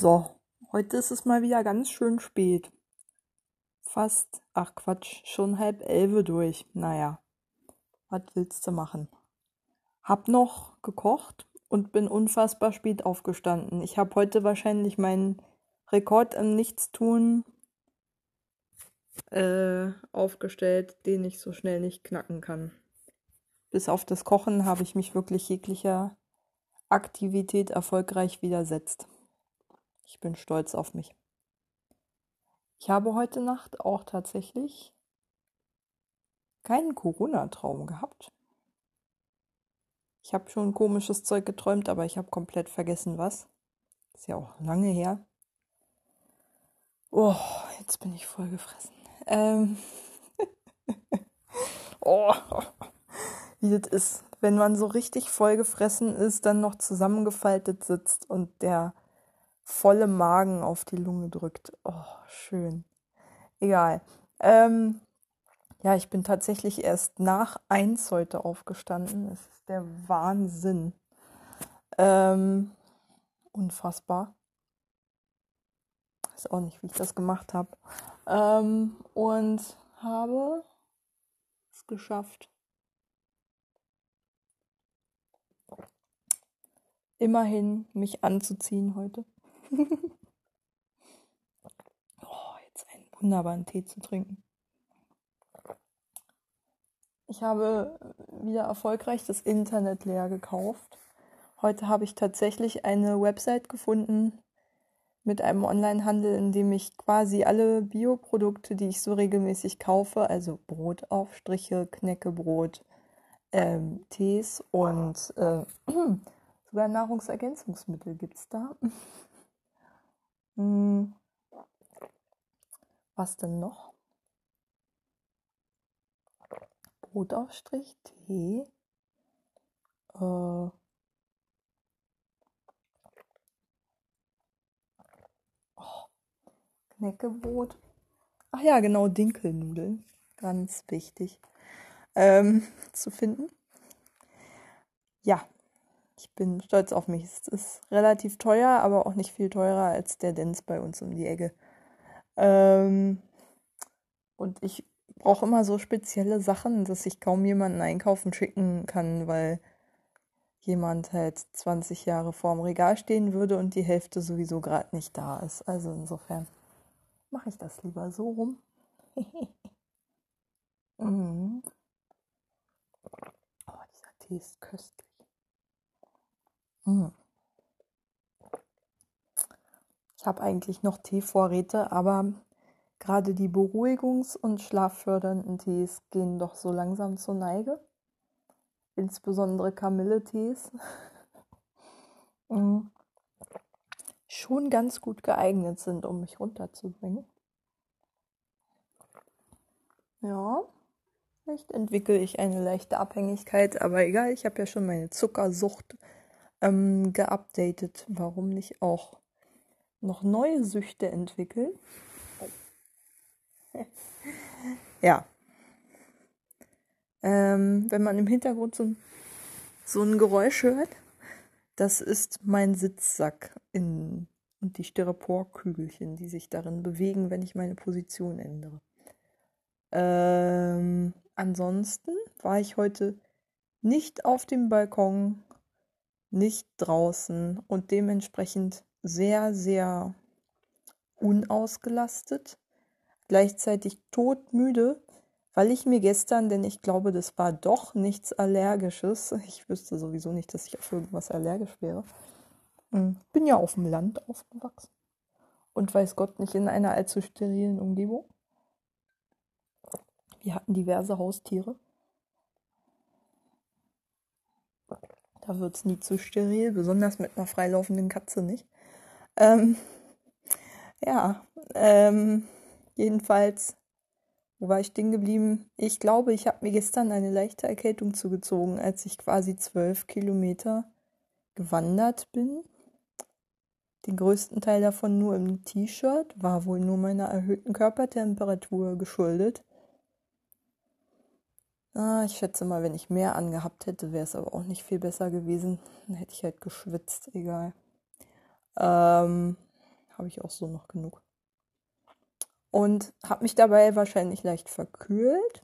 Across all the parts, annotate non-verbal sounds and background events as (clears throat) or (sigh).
So, heute ist es mal wieder ganz schön spät. Fast, ach Quatsch, schon halb elfe durch. Naja, was willst du machen? Hab noch gekocht und bin unfassbar spät aufgestanden. Ich habe heute wahrscheinlich meinen Rekord im Nichtstun äh, aufgestellt, den ich so schnell nicht knacken kann. Bis auf das Kochen habe ich mich wirklich jeglicher Aktivität erfolgreich widersetzt. Ich bin stolz auf mich. Ich habe heute Nacht auch tatsächlich keinen Corona-Traum gehabt. Ich habe schon komisches Zeug geträumt, aber ich habe komplett vergessen, was. Ist ja auch lange her. Oh, jetzt bin ich voll gefressen. Ähm (laughs) oh, wie das ist, wenn man so richtig voll gefressen ist, dann noch zusammengefaltet sitzt und der volle Magen auf die Lunge drückt. Oh, schön. Egal. Ähm, ja, ich bin tatsächlich erst nach eins heute aufgestanden. Es ist der Wahnsinn. Ähm, unfassbar. Weiß auch nicht, wie ich das gemacht habe. Ähm, und habe es geschafft. Immerhin mich anzuziehen heute. (laughs) oh, jetzt einen wunderbaren Tee zu trinken. Ich habe wieder erfolgreich das Internet leer gekauft. Heute habe ich tatsächlich eine Website gefunden mit einem Onlinehandel, in dem ich quasi alle Bioprodukte, die ich so regelmäßig kaufe, also Brotaufstriche, Knäckebrot, ähm, Tees und äh, (clears throat) sogar Nahrungsergänzungsmittel gibt es da. Hm. Was denn noch? Brotaufstrich, Tee. Äh, oh, Knäckebrot. Ach ja, genau, Dinkelnudeln. Ganz wichtig ähm, zu finden. Ja, ich bin stolz auf mich. Es ist relativ teuer, aber auch nicht viel teurer als der Dance bei uns um die Ecke. Ähm, und ich brauche immer so spezielle Sachen, dass ich kaum jemanden einkaufen schicken kann, weil jemand halt 20 Jahre vorm Regal stehen würde und die Hälfte sowieso gerade nicht da ist. Also insofern mache ich das lieber so rum. (laughs) mhm. Oh, dieser Tee ist köstlich. Hm. Ich habe eigentlich noch Teevorräte, aber gerade die beruhigungs- und schlaffördernden Tees gehen doch so langsam zur Neige. Insbesondere Kamilletees. (laughs) Hm. Schon ganz gut geeignet sind, um mich runterzubringen. Ja, vielleicht entwickle ich eine leichte Abhängigkeit, aber egal, ich habe ja schon meine Zuckersucht ähm, geupdatet. Warum nicht auch noch neue Süchte entwickeln? (laughs) ja. Ähm, wenn man im Hintergrund so, so ein Geräusch hört, das ist mein Sitzsack in, und die Styroporkügelchen, die sich darin bewegen, wenn ich meine Position ändere. Ähm, ansonsten war ich heute nicht auf dem Balkon nicht draußen und dementsprechend sehr, sehr unausgelastet, gleichzeitig todmüde, weil ich mir gestern, denn ich glaube, das war doch nichts Allergisches, (laughs) ich wüsste sowieso nicht, dass ich auf irgendwas allergisch wäre, hm, bin ja auf dem Land aufgewachsen und weiß Gott nicht in einer allzu sterilen Umgebung. Wir hatten diverse Haustiere. Da wird es nie zu steril, besonders mit einer freilaufenden Katze nicht. Ähm, (laughs) ja, ähm, jedenfalls, wo war ich stehen geblieben? Ich glaube, ich habe mir gestern eine leichte Erkältung zugezogen, als ich quasi zwölf Kilometer gewandert bin. Den größten Teil davon nur im T-Shirt, war wohl nur meiner erhöhten Körpertemperatur geschuldet. Ah, ich schätze mal, wenn ich mehr angehabt hätte, wäre es aber auch nicht viel besser gewesen. Dann hätte ich halt geschwitzt, egal. Ähm, habe ich auch so noch genug. Und habe mich dabei wahrscheinlich leicht verkühlt.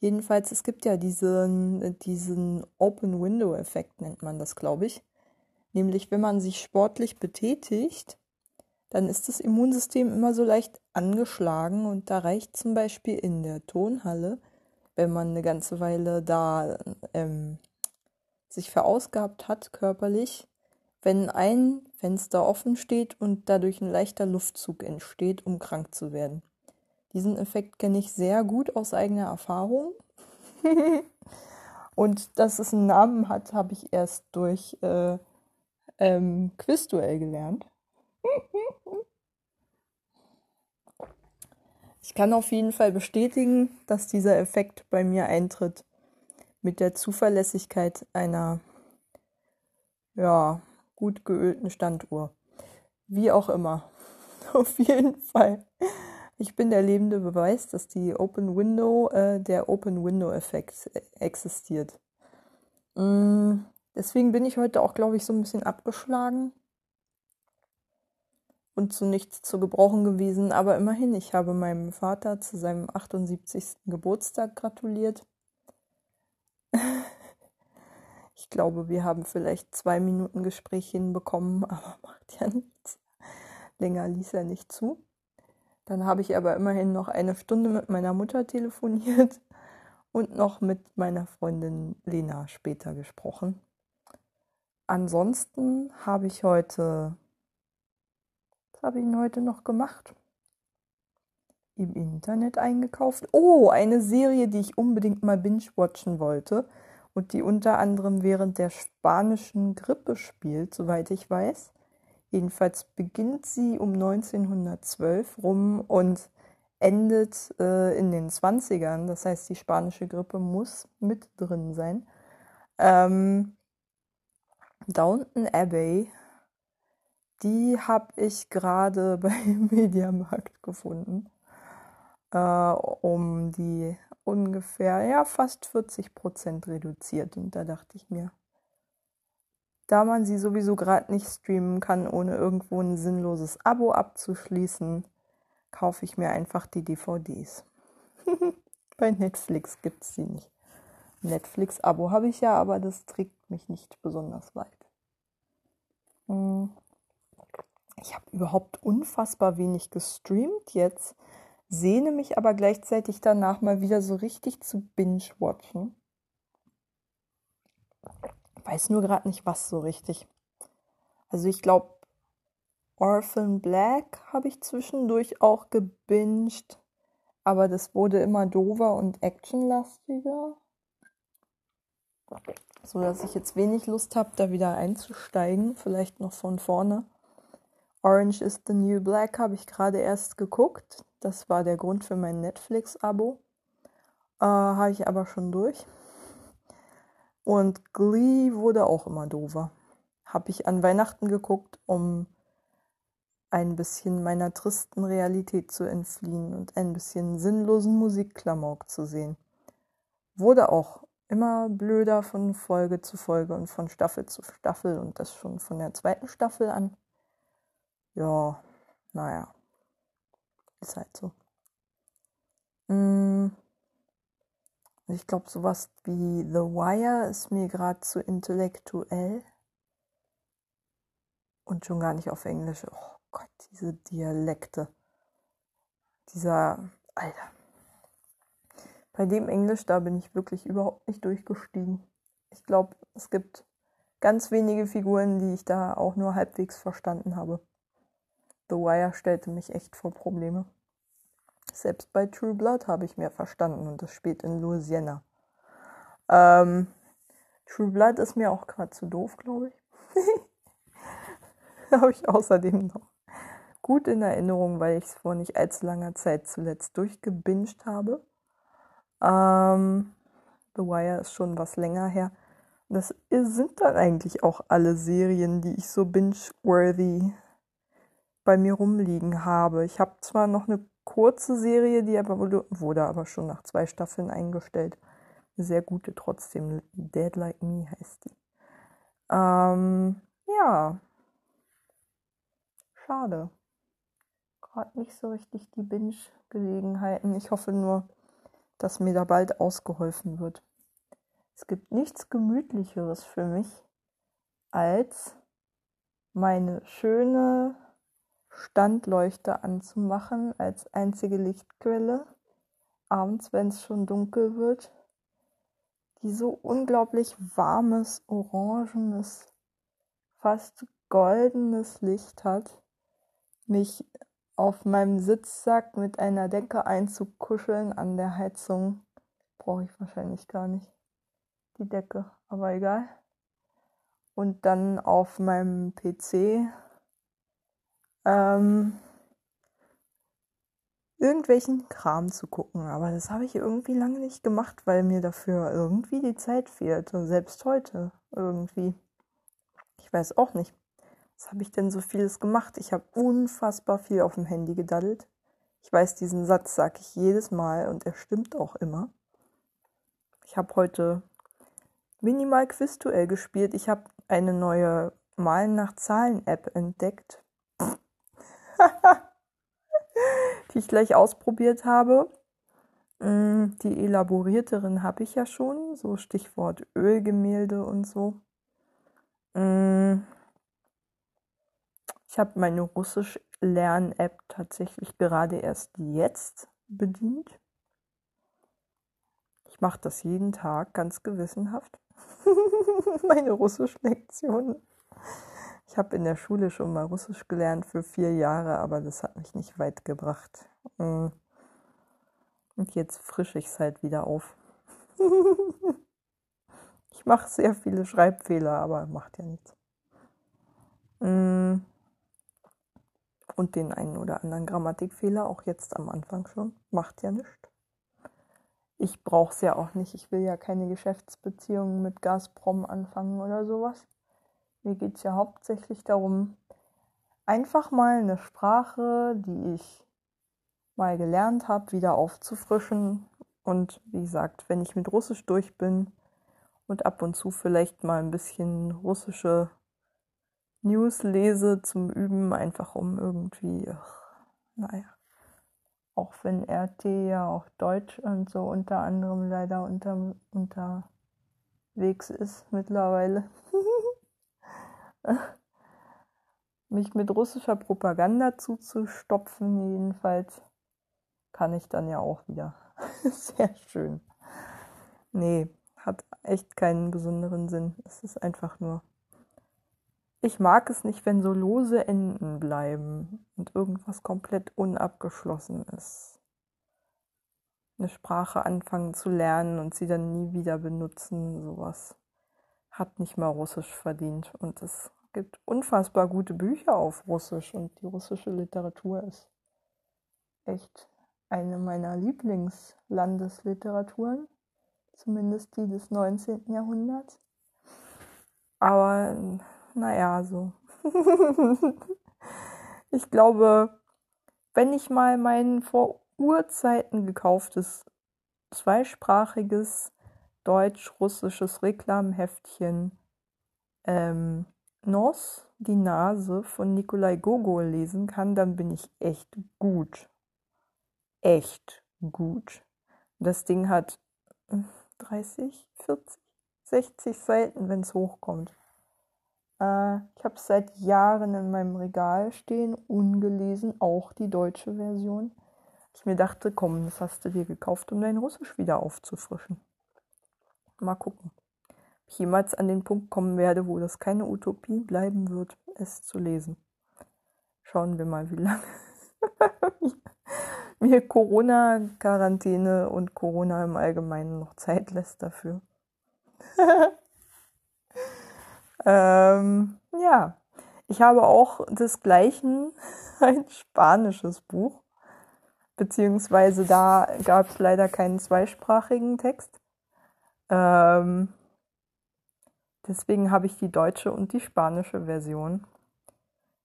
Jedenfalls, es gibt ja diesen, diesen Open-Window-Effekt, nennt man das, glaube ich. Nämlich, wenn man sich sportlich betätigt, dann ist das Immunsystem immer so leicht angeschlagen und da reicht zum Beispiel in der Tonhalle, wenn man eine ganze Weile da ähm, sich verausgabt hat körperlich, wenn ein Fenster offen steht und dadurch ein leichter Luftzug entsteht, um krank zu werden. Diesen Effekt kenne ich sehr gut aus eigener Erfahrung. (laughs) und dass es einen Namen hat, habe ich erst durch äh, ähm, Quizduell gelernt. (laughs) Ich kann auf jeden Fall bestätigen, dass dieser Effekt bei mir eintritt mit der Zuverlässigkeit einer ja, gut geölten Standuhr. Wie auch immer. (laughs) Auf jeden Fall. Ich bin der lebende Beweis, dass die Open Window, äh, der Open Window Effekt existiert. Mm, deswegen bin ich heute auch, glaube ich, so ein bisschen abgeschlagen und zu nichts zu gebrauchen gewesen. Aber immerhin, ich habe meinem Vater zu seinem 78. Geburtstag gratuliert. (laughs) Ich glaube, wir haben vielleicht zwei Minuten Gespräch hinbekommen, (laughs) aber macht ja nichts. Länger ließ er nicht zu. Dann habe ich aber immerhin noch eine Stunde mit meiner Mutter telefoniert (laughs) und noch mit meiner Freundin Lena später gesprochen. Ansonsten habe ich heute habe ich denn heute noch gemacht? Im Internet eingekauft. Oh, eine Serie, die ich unbedingt mal binge-watchen wollte und die unter anderem während der spanischen Grippe spielt, soweit ich weiß. Jedenfalls beginnt sie um 1912 rum und endet äh, in den 20ern. Das heißt, die spanische Grippe muss mit drin sein. Ähm, Downton Abbey die habe ich gerade (laughs) beim Mediamarkt gefunden, äh, um die ungefähr, ja, fast 40 Prozent reduziert. Und da dachte ich mir, da man sie sowieso gerade nicht streamen kann, ohne irgendwo ein sinnloses Abo abzuschließen, kaufe ich mir einfach die DVDs. (laughs) Bei Netflix gibt es sie nicht. Netflix-Abo habe ich ja, aber das trägt mich nicht besonders weit. Hm. Ich habe überhaupt unfassbar wenig gestreamt jetzt, sehne mich aber gleichzeitig danach mal wieder so richtig zu binge-watchen. Weiß nur gerade nicht, was so richtig. Also ich glaube, Orphan Black habe ich zwischendurch auch gebinged, aber das wurde immer dover und actionlastiger. So dass ich jetzt wenig Lust habe, da wieder einzusteigen, vielleicht noch von vorne. Orange is the New Black habe ich gerade erst geguckt. Das war der Grund für mein Netflix-Abo. Äh, habe ich aber schon durch. Und Glee wurde auch immer doofer. Habe ich an Weihnachten geguckt, um ein bisschen meiner tristen Realität zu entfliehen und ein bisschen sinnlosen Musikklamauk zu sehen. Wurde auch immer blöder von Folge zu Folge und von Staffel zu Staffel und das schon von der zweiten Staffel an ja, naja, ist halt so. Mm. Ich glaube, sowas wie The Wire ist mir gerade zu intellektuell. Und schon gar nicht auf Englisch. Oh Gott, diese Dialekte. Dieser, Alter. Bei dem Englisch, da bin ich wirklich überhaupt nicht durchgestiegen. Ich glaube, es gibt ganz wenige Figuren, die ich da auch nur halbwegs verstanden habe. The Wire stellte mich echt vor Probleme. Selbst bei True Blood habe ich mehr verstanden und das spielt in Louisiana. Ähm, True Blood ist mir auch gerade zu doof, glaube ich. (laughs) habe ich außerdem noch gut in Erinnerung, weil ich es vor nicht allzu langer Zeit zuletzt durchgebinged habe. Ähm, The Wire ist schon was länger her. Das sind dann eigentlich auch alle Serien, die ich so binge-worthy bei mir rumliegen habe. Ich habe zwar noch eine kurze Serie, die aber wurde, wurde aber schon nach zwei Staffeln eingestellt. Eine sehr gute trotzdem. Dead Like Me heißt die. Ähm, ja. schade. Gerade nicht so richtig die Binge-Gelegenheiten. Ich hoffe nur, dass mir da bald ausgeholfen wird. Es gibt nichts Gemütlicheres für mich, als meine schöne Standleuchte anzumachen als einzige Lichtquelle, abends, wenn es schon dunkel wird, die so unglaublich warmes, orangenes, fast goldenes Licht hat, mich auf meinem Sitzsack mit einer Decke einzukuscheln an der Heizung, brauche ich wahrscheinlich gar nicht die Decke, aber egal. Und dann auf meinem PC ähm, irgendwelchen Kram zu gucken. Aber das habe ich irgendwie lange nicht gemacht, weil mir dafür irgendwie die Zeit fehlt. selbst heute irgendwie. Ich weiß auch nicht. Was habe ich denn so vieles gemacht? Ich habe unfassbar viel auf dem Handy gedaddelt. Ich weiß, diesen Satz sage ich jedes Mal und er stimmt auch immer. Ich habe heute Minimal Quizduell gespielt. Ich habe eine neue Malen nach Zahlen App entdeckt. Die ich gleich ausprobiert habe. Mm, die elaborierteren habe ich ja schon, so Stichwort Ölgemälde und so. Mm, ich habe meine Russisch-Lern-App tatsächlich gerade erst jetzt bedient. Ich mache das jeden Tag ganz gewissenhaft. (laughs) meine Russisch-Lektionen. Ich habe in der Schule schon mal Russisch gelernt für vier Jahre, aber das hat mich nicht weit gebracht. Mm. Und jetzt frische ich es halt wieder auf. (laughs) ich mache sehr viele Schreibfehler, aber macht ja nichts. Mm. Und den einen oder anderen Grammatikfehler, auch jetzt am Anfang schon, macht ja nichts. Ich brauche es ja auch nicht. Ich will ja keine Geschäftsbeziehungen mit Gazprom anfangen oder sowas. Mir geht es ja hauptsächlich darum, einfach mal eine Sprache, die ich mal gelernt habe, wieder aufzufrischen. Und wie gesagt, wenn ich mit Russisch durch bin und ab und zu vielleicht mal ein bisschen russische News lese zum Üben, einfach um irgendwie, ach, naja, auch wenn RT ja auch Deutsch und so unter anderem leider unter, unterwegs ist mittlerweile. (laughs) (laughs) mich mit russischer Propaganda zuzustopfen, jedenfalls, kann ich dann ja auch wieder. (laughs) Sehr schön. Nee, hat echt keinen besonderen Sinn. Es ist einfach nur. Ich mag es nicht, wenn so lose Enden bleiben und irgendwas komplett unabgeschlossen ist. Eine Sprache anfangen zu lernen und sie dann nie wieder benutzen, sowas hat nicht mal Russisch verdient. Und es gibt unfassbar gute Bücher auf Russisch und die russische Literatur ist echt eine meiner Lieblingslandesliteraturen, zumindest die des 19. Jahrhunderts. Aber naja, so. (laughs) ich glaube, wenn ich mal mein vor Urzeiten gekauftes zweisprachiges deutsch-russisches Reklamheftchen ähm, Nos, die Nase von Nikolai Gogol lesen kann, dann bin ich echt gut. Echt gut. Das Ding hat 30, 40, 60 Seiten, wenn es hochkommt. Äh, ich habe es seit Jahren in meinem Regal stehen, ungelesen, auch die deutsche Version. Ich mir dachte, komm, das hast du dir gekauft, um dein Russisch wieder aufzufrischen. Mal gucken, ob ich jemals an den Punkt kommen werde, wo das keine Utopie bleiben wird, es zu lesen. Schauen wir mal, wie lange (laughs) mir Corona-Quarantäne und Corona im Allgemeinen noch Zeit lässt dafür. (laughs) ähm, ja, ich habe auch desgleichen (laughs) ein spanisches Buch, beziehungsweise da gab es leider keinen zweisprachigen Text. Ähm, deswegen habe ich die deutsche und die spanische Version.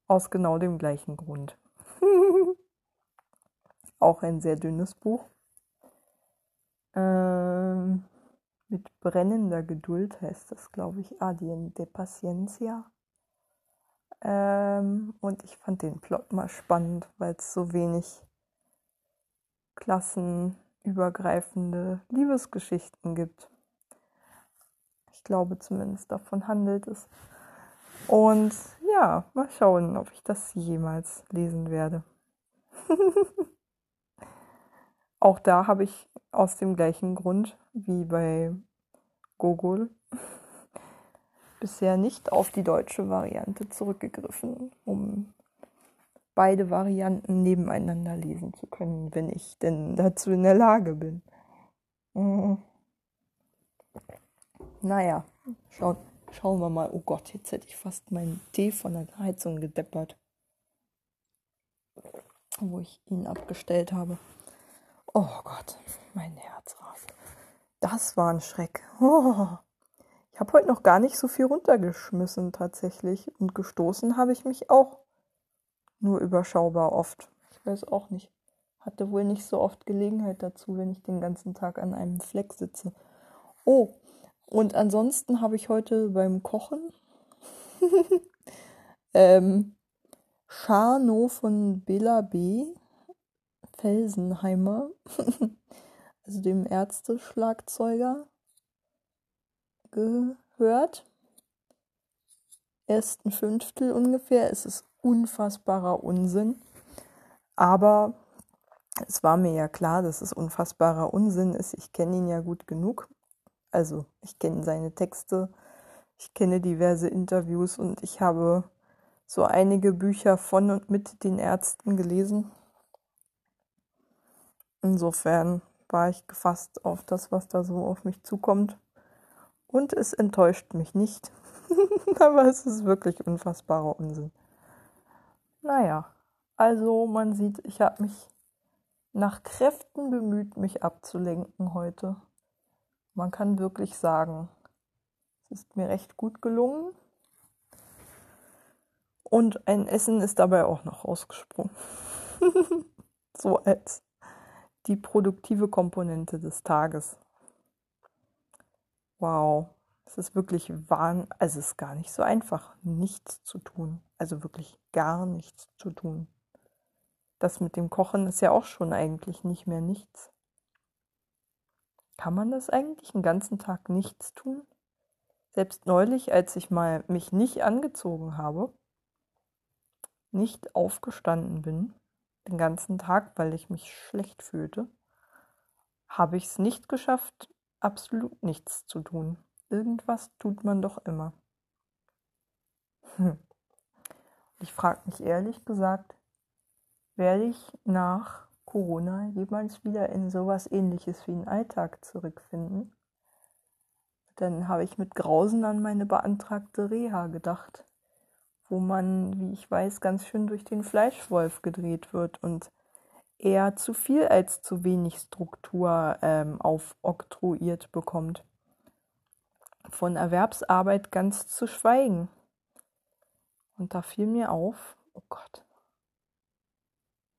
Aus genau dem gleichen Grund. (laughs) Auch ein sehr dünnes Buch. Ähm, mit brennender Geduld heißt das, glaube ich. Adien de Paciencia. Ähm, und ich fand den Plot mal spannend, weil es so wenig klassenübergreifende Liebesgeschichten gibt. Glaube zumindest davon handelt es. Und ja, mal schauen, ob ich das jemals lesen werde. (laughs) Auch da habe ich aus dem gleichen Grund wie bei Gogol (laughs) bisher nicht auf die deutsche Variante zurückgegriffen, um beide Varianten nebeneinander lesen zu können, wenn ich denn dazu in der Lage bin. Mhm. Naja, schauen, schauen wir mal. Oh Gott, jetzt hätte ich fast meinen Tee von der Heizung gedeppert, wo ich ihn abgestellt habe. Oh Gott, mein Herz rast. Das war ein Schreck. Oh. Ich habe heute noch gar nicht so viel runtergeschmissen tatsächlich. Und gestoßen habe ich mich auch nur überschaubar oft. Ich weiß auch nicht. Hatte wohl nicht so oft Gelegenheit dazu, wenn ich den ganzen Tag an einem Fleck sitze. Oh, und ansonsten habe ich heute beim Kochen (laughs) ähm, Scharno von Bela B. Felsenheimer, (laughs) also dem Ärzteschlagzeuger, gehört. Ersten Fünftel ungefähr. Es ist unfassbarer Unsinn. Aber es war mir ja klar, dass es unfassbarer Unsinn ist. Ich kenne ihn ja gut genug. Also ich kenne seine Texte, ich kenne diverse Interviews und ich habe so einige Bücher von und mit den Ärzten gelesen. Insofern war ich gefasst auf das, was da so auf mich zukommt. Und es enttäuscht mich nicht. (laughs) Aber es ist wirklich unfassbarer Unsinn. Naja, also man sieht, ich habe mich nach Kräften bemüht, mich abzulenken heute. Man kann wirklich sagen, es ist mir recht gut gelungen. Und ein Essen ist dabei auch noch rausgesprungen. (laughs) so als die produktive Komponente des Tages. Wow, es ist wirklich wahn, also es ist gar nicht so einfach, nichts zu tun. Also wirklich gar nichts zu tun. Das mit dem Kochen ist ja auch schon eigentlich nicht mehr nichts. Kann man das eigentlich einen ganzen Tag nichts tun? Selbst neulich, als ich mal mich nicht angezogen habe, nicht aufgestanden bin, den ganzen Tag, weil ich mich schlecht fühlte, habe ich es nicht geschafft, absolut nichts zu tun. Irgendwas tut man doch immer. Hm. Ich frage mich ehrlich gesagt, werde ich nach Corona jemals wieder in sowas ähnliches wie einen Alltag zurückfinden? Dann habe ich mit Grausen an meine beantragte Reha gedacht wo man, wie ich weiß, ganz schön durch den Fleischwolf gedreht wird und eher zu viel als zu wenig Struktur ähm, aufoktroyiert bekommt. Von Erwerbsarbeit ganz zu schweigen. Und da fiel mir auf, oh Gott,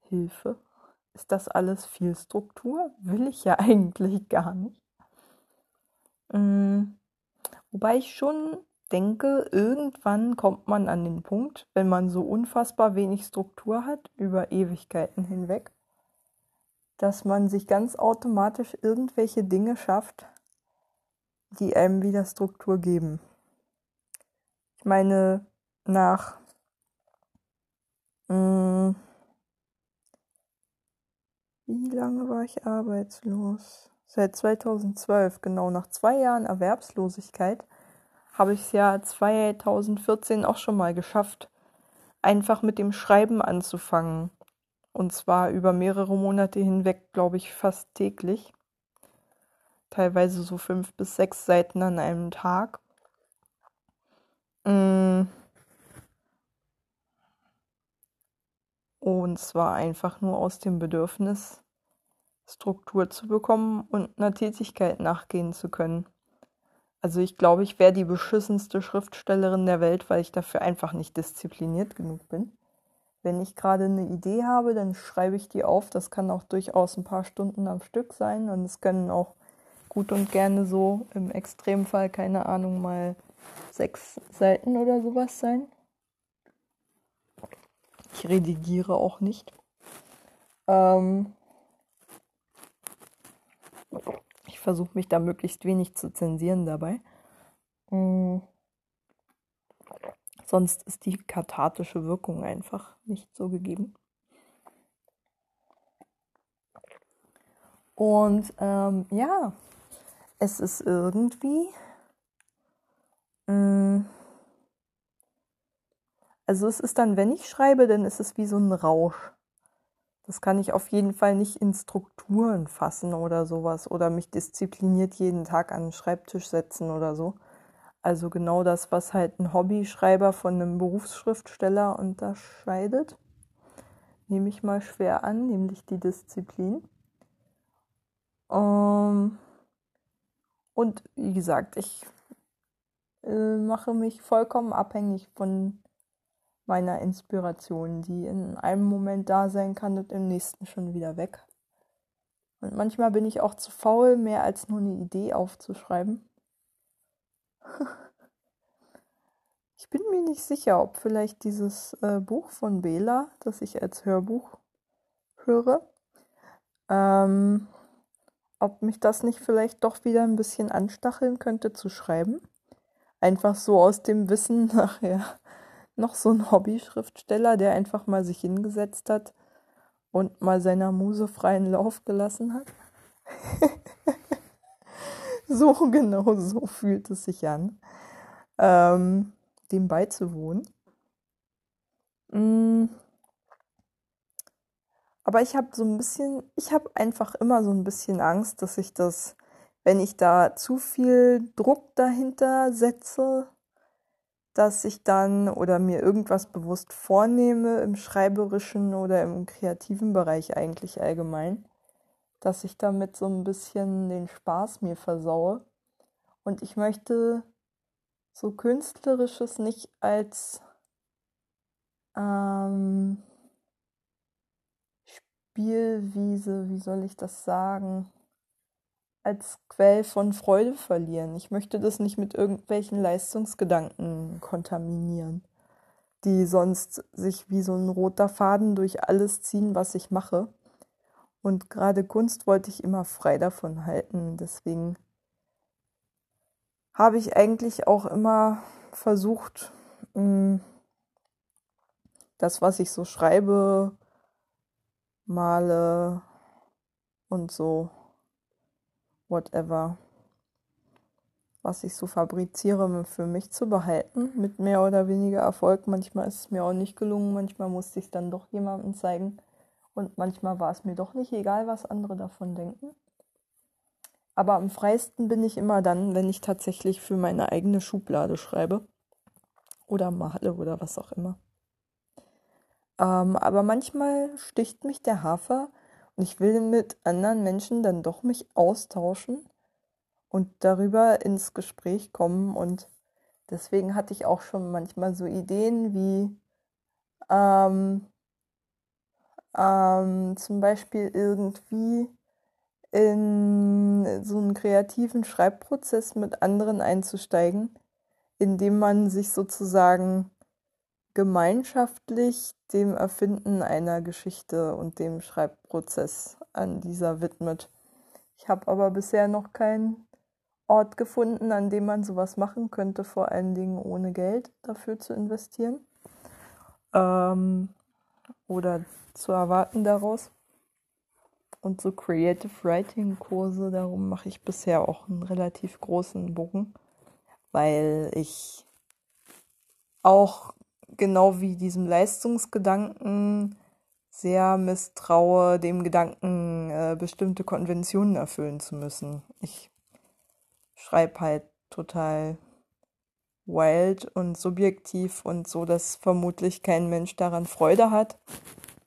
Hilfe, ist das alles viel Struktur? Will ich ja (laughs) eigentlich gar nicht. Mhm. Wobei ich schon denke, irgendwann kommt man an den Punkt, wenn man so unfassbar wenig Struktur hat über Ewigkeiten hinweg, dass man sich ganz automatisch irgendwelche Dinge schafft, die einem wieder Struktur geben. Ich meine, nach mh, hm, wie lange war ich arbeitslos? Seit 2012, genau nach zwei Jahren Erwerbslosigkeit habe ich es ja 2014 auch schon mal geschafft, einfach mit dem Schreiben anzufangen. Und zwar über mehrere Monate hinweg, glaube ich, fast täglich. Teilweise so fünf bis sechs Seiten an einem Tag. Mm. Und zwar einfach nur aus dem Bedürfnis, Struktur zu bekommen und einer Tätigkeit nachgehen zu können. Also ich glaube, ich wäre die beschissenste Schriftstellerin der Welt, weil ich dafür einfach nicht diszipliniert genug bin. Wenn ich gerade eine Idee habe, dann schreibe ich die auf. Das kann auch durchaus ein paar Stunden am Stück sein und es können auch gut und gerne so im Extremfall, keine Ahnung, mal sechs Seiten oder sowas sein. Ich redigiere auch nicht. Ähm, ich versuche mich da möglichst wenig zu zensieren dabei. Mhm. Sonst ist die kathartische Wirkung einfach nicht so gegeben. Und ähm, ja, es ist irgendwie. Mh, mm, also es ist dann, wenn ich schreibe, dann ist es wie so ein Rausch. Das kann ich auf jeden Fall nicht in Strukturen fassen oder sowas oder mich diszipliniert jeden Tag an den Schreibtisch setzen oder so. Also genau das, was halt ein Hobbyschreiber von einem Berufsschriftsteller unterscheidet, nehme ich mal schwer an, nämlich die Disziplin. Ähm und wie gesagt, ich äh, mache mich vollkommen abhängig von meiner Inspiration, die in einem Moment da sein kann und im nächsten schon wieder weg. Und manchmal bin ich auch zu faul, mehr als nur eine Idee aufzuschreiben. (laughs) ich bin mir nicht sicher, ob vielleicht dieses äh, Buch von Bela, das ich als Hörbuch höre, ähm, ob mich das nicht vielleicht doch wieder ein bisschen anstacheln könnte zu schreiben. Einfach so aus dem Wissen (laughs) nachher noch so ein (laughs) Hobby-Schriftsteller, der einfach mal sich hingesetzt hat und mal seiner Muse freien Lauf gelassen hat. (laughs) so genau so fühlt es sich an, ähm, dem beizuwohnen. Mm. Aber ich habe so ein bisschen, ich habe einfach immer so ein bisschen Angst, dass ich das, wenn ich da zu viel Druck dahinter setze, dass ich dann oder mir irgendwas bewusst vornehme im schreiberischen oder im kreativen Bereich eigentlich allgemein, dass ich damit so ein bisschen den Spaß mir versaue. Und ich möchte so künstlerisches nicht als ähm, Spielwiese, wie soll ich das sagen? Als Quell von Freude verlieren. Ich möchte das nicht mit irgendwelchen Leistungsgedanken kontaminieren, die sonst sich wie so ein roter Faden durch alles ziehen, was ich mache. Und gerade Kunst wollte ich immer frei davon halten. Deswegen habe ich eigentlich auch immer versucht, mm, das, was ich so schreibe, male und so whatever, was ich so fabriziere, für mich zu behalten, mit mehr oder weniger Erfolg. Manchmal ist es mir auch nicht gelungen, manchmal musste ich es dann doch jemandem zeigen und manchmal war es mir doch nicht egal, was andere davon denken. Aber am freiesten bin ich immer dann, wenn ich tatsächlich für meine eigene Schublade schreibe oder male oder was auch immer. Ähm, aber manchmal sticht mich der Hafer ich will mit anderen Menschen dann doch mich austauschen und darüber ins Gespräch kommen. Und deswegen hatte ich auch schon manchmal so Ideen wie ähm, ähm, zum Beispiel irgendwie in so einen kreativen Schreibprozess mit anderen einzusteigen, indem man sich sozusagen gemeinschaftlich dem Erfinden einer Geschichte und dem Schreibprozess an dieser widmet. Ich habe aber bisher noch keinen Ort gefunden, an dem man sowas machen könnte, vor allen Dingen ohne Geld dafür zu investieren ähm, oder zu erwarten daraus. Und so Creative Writing Kurse, darum mache ich bisher auch einen relativ großen Bogen, weil ich auch genau wie diesem Leistungsgedanken sehr misstraue, dem Gedanken, äh, bestimmte Konventionen erfüllen zu müssen. Ich schreibe halt total wild und subjektiv und so, dass vermutlich kein Mensch daran Freude hat.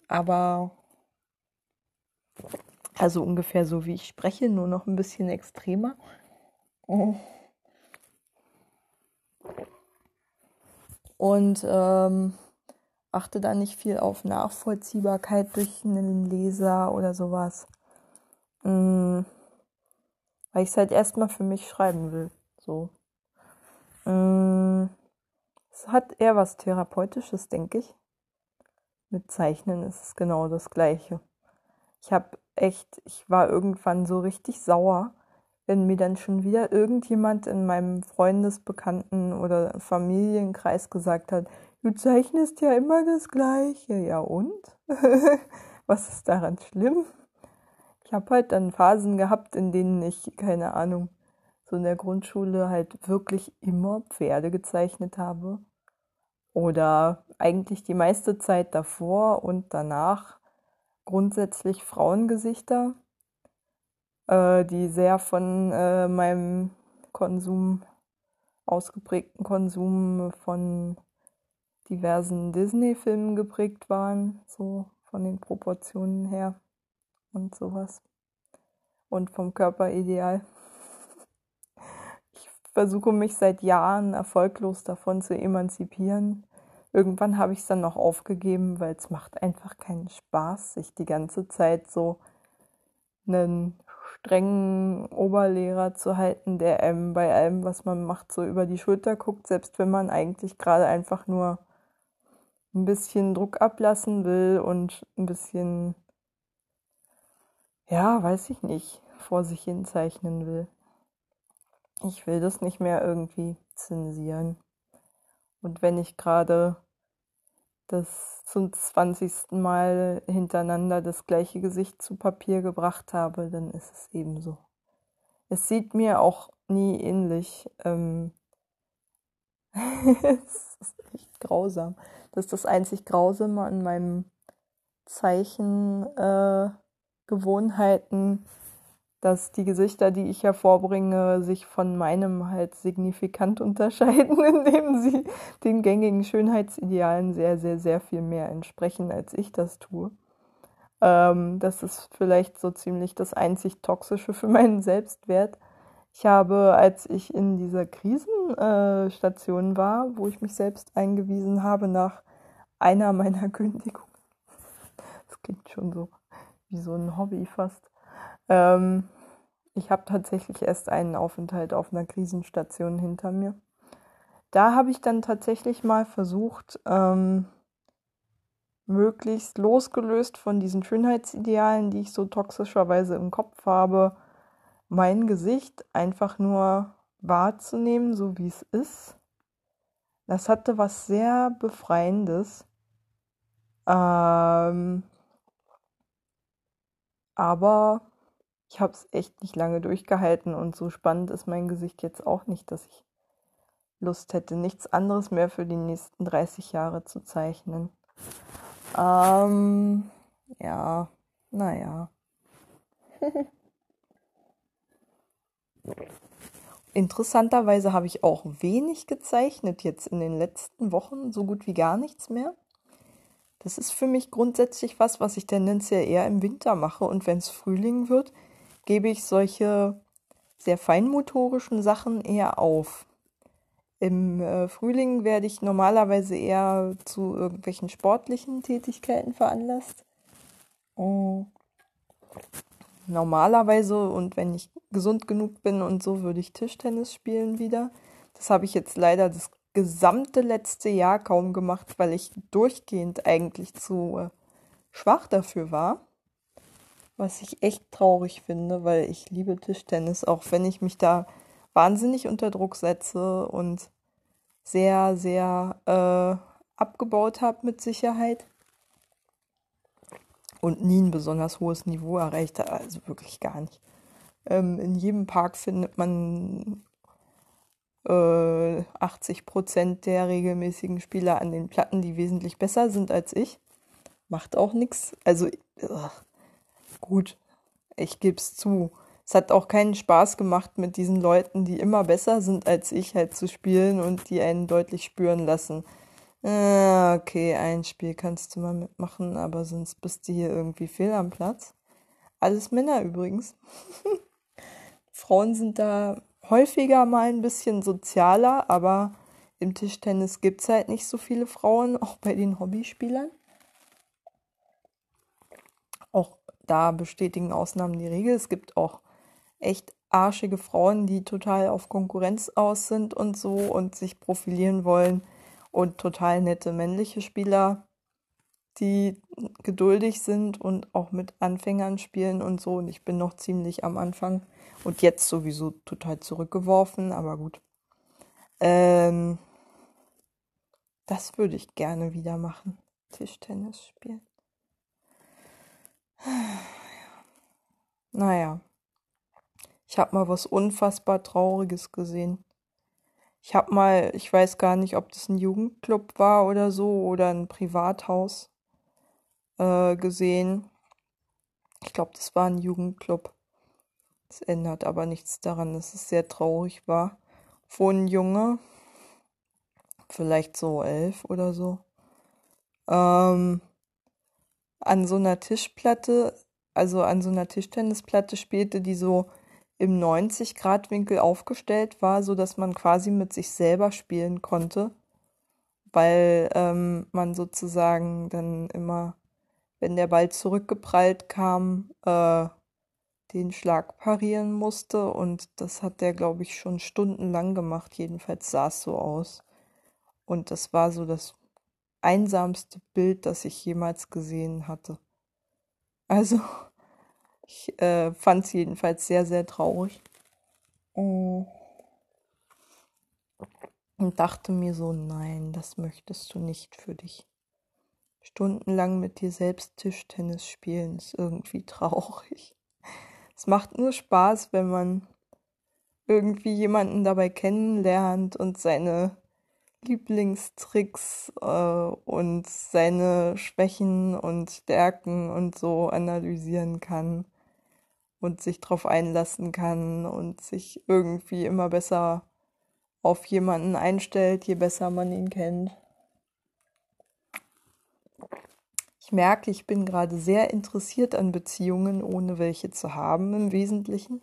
Aber also ungefähr so wie ich spreche, nur noch ein bisschen extremer. Oh. Und ähm, achte da nicht viel auf Nachvollziehbarkeit durch einen Leser oder sowas. Mhm. Weil ich es halt erstmal für mich schreiben will. So. Mhm. Es hat eher was Therapeutisches, denke ich. mit Zeichnen ist es genau das Gleiche. Ich habe echt, ich war irgendwann so richtig sauer, wenn mir dann schon wieder irgendjemand in meinem Freundesbekannten oder Familienkreis gesagt hat, du zeichnest ja immer das Gleiche. Ja und? (laughs) Was ist daran schlimm? Ich habe halt dann Phasen gehabt, in denen ich, keine Ahnung, so in der Grundschule halt wirklich immer Pferde gezeichnet habe. Oder eigentlich die meiste Zeit davor und danach grundsätzlich Frauengesichter, äh, die sehr von äh, meinem Konsum, ausgeprägten Konsum von diversen Disney-Filmen geprägt waren, so von den Proportionen her und sowas. Und vom Körperideal. Ich versuche mich seit Jahren erfolglos davon zu emanzipieren. Irgendwann habe ich es dann noch aufgegeben, weil es macht einfach keinen Spaß, sich die ganze Zeit so einen strengen Oberlehrer zu halten, der einem bei allem, was man macht, so über die Schulter guckt, selbst wenn man eigentlich gerade einfach nur ein bisschen Druck ablassen will und ein bisschen ja, weiß ich nicht, vor sich hin zeichnen will. Ich will das nicht mehr irgendwie zensieren. Und wenn ich gerade das zum 20. Mal hintereinander das gleiche Gesicht zu Papier gebracht habe, dann ist es eben so. Es sieht mir auch nie ähnlich. Ähm (laughs) es ist echt grausam. Das ist das einzig Grausame an meinem Zeichen. Äh Gewohnheiten, dass die Gesichter, die ich hervorbringe, sich von meinem halt signifikant (laughs) unterscheiden, indem sie den gängigen Schönheitsidealen sehr, sehr, sehr viel mehr entsprechen, als ich das tue. Ähm, das ist vielleicht so ziemlich das einzig Toxische für meinen Selbstwert. Ich habe, als ich in dieser Krisenstation äh, war, wo ich mich selbst eingewiesen habe nach einer meiner Kündigungen, (laughs) das klingt schon so wie so ein Hobby fast. Ähm, ich habe tatsächlich erst einen Aufenthalt auf einer Krisenstation hinter mir. Da habe ich dann tatsächlich mal versucht, ähm, möglichst losgelöst von diesen Schönheitsidealen, die ich so toxischerweise im Kopf habe, mein Gesicht einfach nur wahrzunehmen, so wie es ist. Das hatte was sehr Befreiendes. Ähm, aber ich habe es echt nicht lange durchgehalten und so spannend ist mein Gesicht jetzt auch nicht, dass ich Lust hätte, nichts anderes mehr für die nächsten 30 Jahre zu zeichnen. Ähm, ja, naja. (laughs) Interessanterweise habe ich auch wenig gezeichnet jetzt in den letzten Wochen, so gut wie gar nichts mehr. Das ist für mich grundsätzlich was, was ich tendenziell eher im Winter mache. Und wenn es Frühling wird, gebe ich solche sehr feinmotorischen Sachen eher auf. Im äh, Frühling werde ich normalerweise eher zu irgendwelchen sportlichen Tätigkeiten veranlasst. Oh. Normalerweise und wenn ich gesund genug bin und so, würde ich Tischtennis spielen wieder. Das habe ich jetzt leider das gesamte letzte Jahr kaum gemacht, weil ich durchgehend eigentlich zu äh, schwach dafür war. Was ich echt traurig finde, weil ich liebe Tischtennis, auch wenn ich mich da wahnsinnig unter Druck setze und sehr, sehr äh, abgebaut habe mit Sicherheit. Und nie ein besonders hohes Niveau erreicht also wirklich gar nicht. Ähm, in jedem Park findet man 80 äh, Prozent der regelmäßigen Spieler an den Platten, die wesentlich besser sind als ich. Macht auch nichts. Also, ugh, gut, ich gebe es zu. Es hat auch keinen Spaß gemacht, mit diesen Leuten, die immer besser sind als ich, halt zu spielen und die einen deutlich spüren lassen. Äh, okay, ein Spiel kannst du mal mitmachen, aber sonst bist du hier irgendwie fehl am Platz. Alles Männer übrigens. (laughs) Frauen sind da häufiger mal ein bisschen sozialer, aber im Tischtennis gibt es halt nicht so viele Frauen, auch bei den Hobbyspielern. Auch da bestätigen Ausnahmen die Regel. Es gibt auch echt arschige Frauen, die total auf Konkurrenz aus sind und so und sich profilieren wollen und total nette männliche Spieler, die geduldig sind und auch mit Anfängern spielen und so. Und ich bin noch ziemlich am Anfang und jetzt sowieso total zurückgeworfen, aber gut. Ähm, das würde ich gerne wieder machen. Tischtennis spielen. Naja. Ich habe mal was unfassbar Trauriges gesehen. Ich habe mal, ich weiß gar nicht, ob das ein Jugendclub war oder so oder ein Privathaus äh, gesehen. Ich glaube, das war ein Jugendclub. Das ändert aber nichts daran, dass es sehr traurig war. Wo ein Junge, vielleicht so elf oder so, ähm, an so einer Tischplatte, also an so einer Tischtennisplatte spielte, die so im 90-Grad-Winkel aufgestellt war, so dass man quasi mit sich selber spielen konnte, weil ähm, man sozusagen dann immer, wenn der Ball zurückgeprallt kam, äh, den Schlag parieren musste und das hat der, glaube ich, schon stundenlang gemacht. Jedenfalls sah es so aus. Und das war so das einsamste Bild, das ich jemals gesehen hatte. Also, (laughs) ich äh, fand es jedenfalls sehr, sehr traurig. Und dachte mir so, nein, das möchtest du nicht für dich. Stundenlang mit dir selbst Tischtennis spielen ist irgendwie (laughs) traurig. Es macht nur Spaß, wenn man irgendwie jemanden dabei kennenlernt und seine Lieblingstricks äh, und seine Schwächen und Stärken und so analysieren kann und sich darauf einlassen kann und sich irgendwie immer besser auf jemanden einstellt, je besser man ihn kennt. Ich merke, ich bin gerade sehr interessiert an Beziehungen, ohne welche zu haben im Wesentlichen.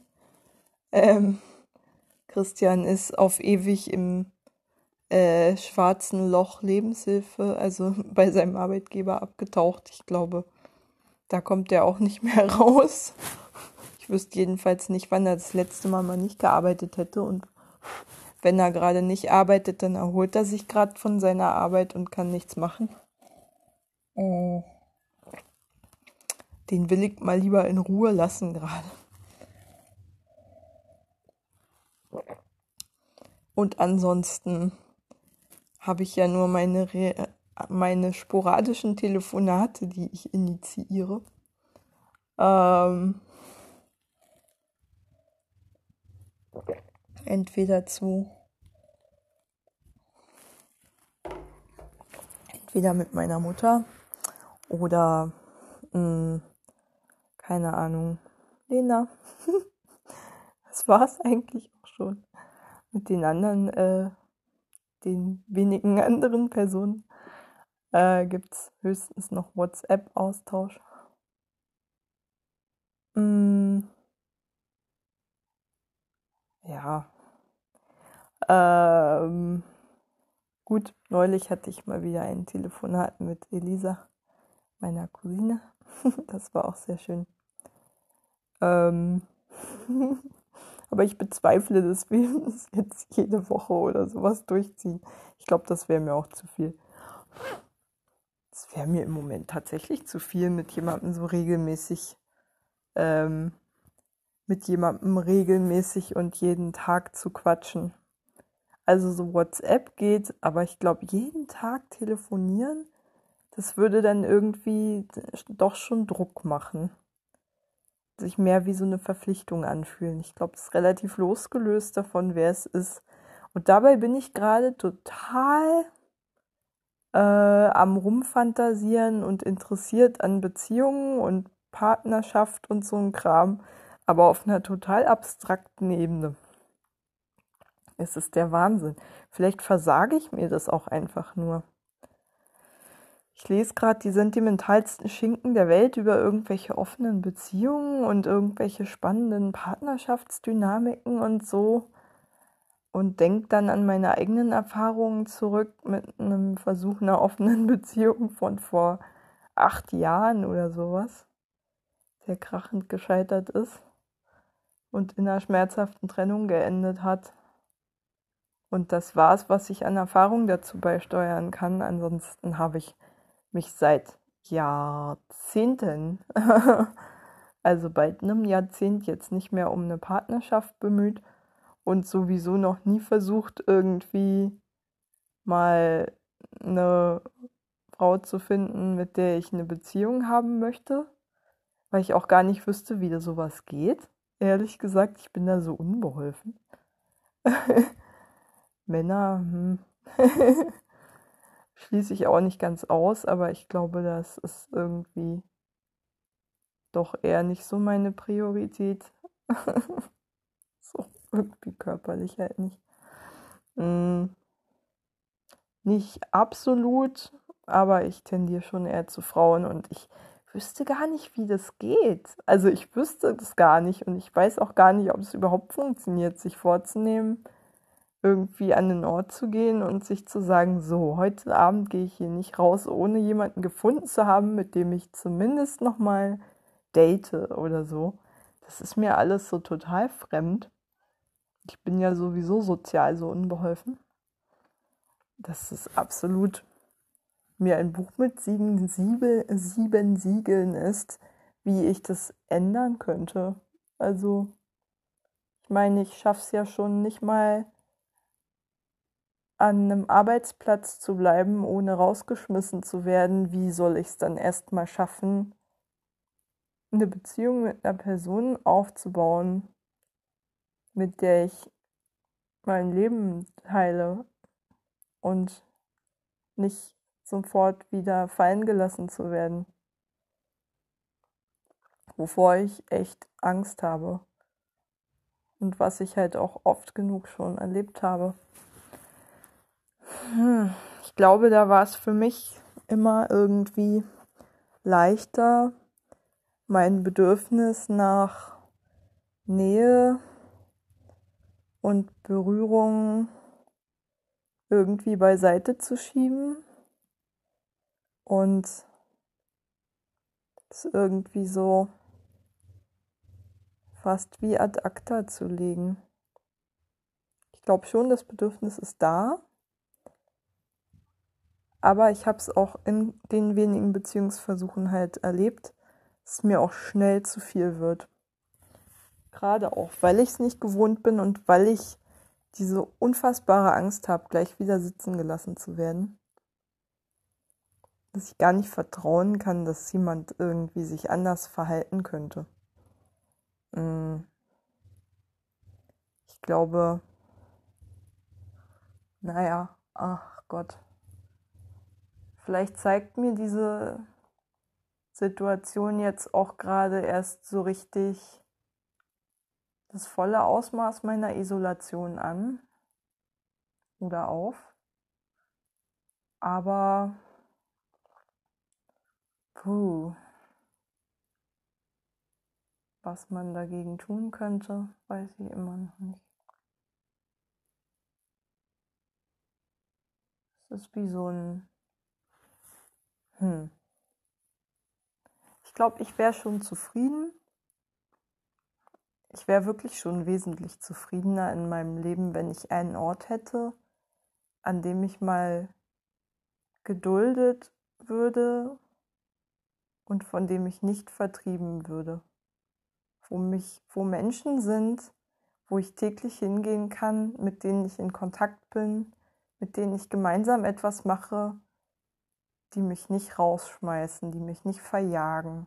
Ähm, Christian ist auf ewig im äh, schwarzen Loch Lebenshilfe, also (laughs) bei seinem Arbeitgeber abgetaucht. Ich glaube, da kommt er auch nicht mehr (laughs) raus. Ich wüsste jedenfalls nicht, wann er das letzte Mal mal nicht gearbeitet hätte. Und wenn er gerade nicht arbeitet, dann erholt er sich gerade von seiner Arbeit und kann nichts machen. Oh. Den will ich mal lieber in Ruhe lassen gerade. Und ansonsten habe ich ja nur meine, Re meine sporadischen Telefonate, die ich initiiere. Ähm, entweder zu entweder mit meiner Mutter oder mh, hm, keine Ahnung, Lena. (laughs) das war es eigentlich auch schon. Mit den anderen, äh, den wenigen (laughs) anderen Personen äh, gibt es höchstens noch WhatsApp-Austausch. Mm. Ja. Ähm, gut, neulich hatte ich mal wieder ein Telefonat mit Elisa, meiner Cousine. (laughs) das war auch sehr schön. Ähm, (laughs) aber ich bezweifle, dass wir (laughs) das jetzt jede Woche oder sowas durchziehen. Ich glaube, das wäre mir auch zu viel. Das wäre mir im Moment tatsächlich zu viel, mit jemandem so regelmäßig, ähm, mit jemandem regelmäßig und jeden Tag zu quatschen. Also so WhatsApp geht, aber ich glaube, jeden Tag telefonieren, das würde dann irgendwie doch schon Druck machen sich mehr wie so eine Verpflichtung anfühlen. Ich glaube, es ist relativ losgelöst davon, wer es ist. Und dabei bin ich gerade total äh, am Rumfantasieren und interessiert an Beziehungen und Partnerschaft und so ein Kram, aber auf einer total abstrakten Ebene. Es ist der Wahnsinn. Vielleicht versage ich mir das auch einfach nur. Ich lese gerade die sentimentalsten Schinken der Welt über irgendwelche offenen Beziehungen und irgendwelche spannenden Partnerschaftsdynamiken und so und denke dann an meine eigenen Erfahrungen zurück mit einem Versuch einer offenen (laughs) Beziehung von vor acht Jahren oder sowas, der krachend gescheitert ist und in einer schmerzhaften Trennung geendet hat. Und das war's, was ich an Erfahrung dazu beisteuern kann. Ansonsten habe ich mich seit Jahrzehnten, (laughs) also bald einem Jahrzehnt jetzt nicht mehr um eine Partnerschaft bemüht und sowieso noch nie versucht, irgendwie mal eine Frau zu finden, mit der ich eine Beziehung haben möchte, weil ich auch gar nicht wüsste, wie da sowas geht. Ehrlich gesagt, ich bin da so unbeholfen. (laughs) Männer, hm. (laughs) schließe ich auch nicht ganz aus, aber ich glaube, das ist irgendwie doch eher nicht so meine Priorität. (laughs) so irgendwie körperlich halt nicht. Hm. Nicht absolut, aber ich tendiere schon eher zu Frauen und ich wüsste gar nicht, wie das geht. Also ich wüsste das gar nicht und ich weiß auch gar nicht, ob es überhaupt funktioniert, sich vorzunehmen, irgendwie an den Ort zu gehen und sich zu sagen, so, heute Abend gehe ich hier nicht raus, ohne jemanden gefunden zu haben, mit dem ich zumindest noch mal date oder so. Das ist mir alles so total fremd. Ich bin ja sowieso sozial so unbeholfen. Das ist absolut mir ein Buch mit sieben, sieben, sieben Siegeln ist, wie ich das ändern könnte. Also, ich meine, ich schaffe es ja schon nicht mal an einem Arbeitsplatz zu bleiben, ohne rausgeschmissen zu werden. Wie soll ich es dann erst mal schaffen, eine Beziehung mit einer Person aufzubauen, mit der ich mein Leben teile und nicht sofort wieder fallen gelassen zu werden. Wovor ich echt Angst habe. Und was ich halt auch oft genug schon erlebt habe. Hm, ich glaube, da war es für mich immer irgendwie leichter, mein Bedürfnis nach Nähe und Berührung irgendwie beiseite zu schieben und es irgendwie so fast wie ad acta zu legen. Ich glaube schon, das Bedürfnis ist da, aber ich habe es auch in den wenigen Beziehungsversuchen halt erlebt, dass es mir auch schnell zu viel wird. Gerade auch, weil ich es nicht gewohnt bin und weil ich diese unfassbare Angst habe, gleich wieder sitzen gelassen zu werden dass ich gar nicht vertrauen kann, dass jemand irgendwie sich anders verhalten könnte. Mm. Ich glaube, naja, ach Gott. Vielleicht zeigt mir diese Situation jetzt auch gerade erst so richtig das volle Ausmaß meiner Isolation an oder auf. Aber Puh. Was man dagegen tun könnte, weiß ich immer noch nicht. Es ist wie so ein... Hm. Ich glaube, ich wäre schon zufrieden. Ich wäre wirklich schon wesentlich zufriedener in meinem Leben, wenn ich einen Ort hätte, an dem ich mal geduldet würde, und von dem ich nicht vertrieben würde. Wo, mich, wo Menschen sind, wo ich täglich hingehen kann, mit denen ich in Kontakt bin, mit denen ich gemeinsam etwas mache, die mich nicht rausschmeißen, die mich nicht verjagen.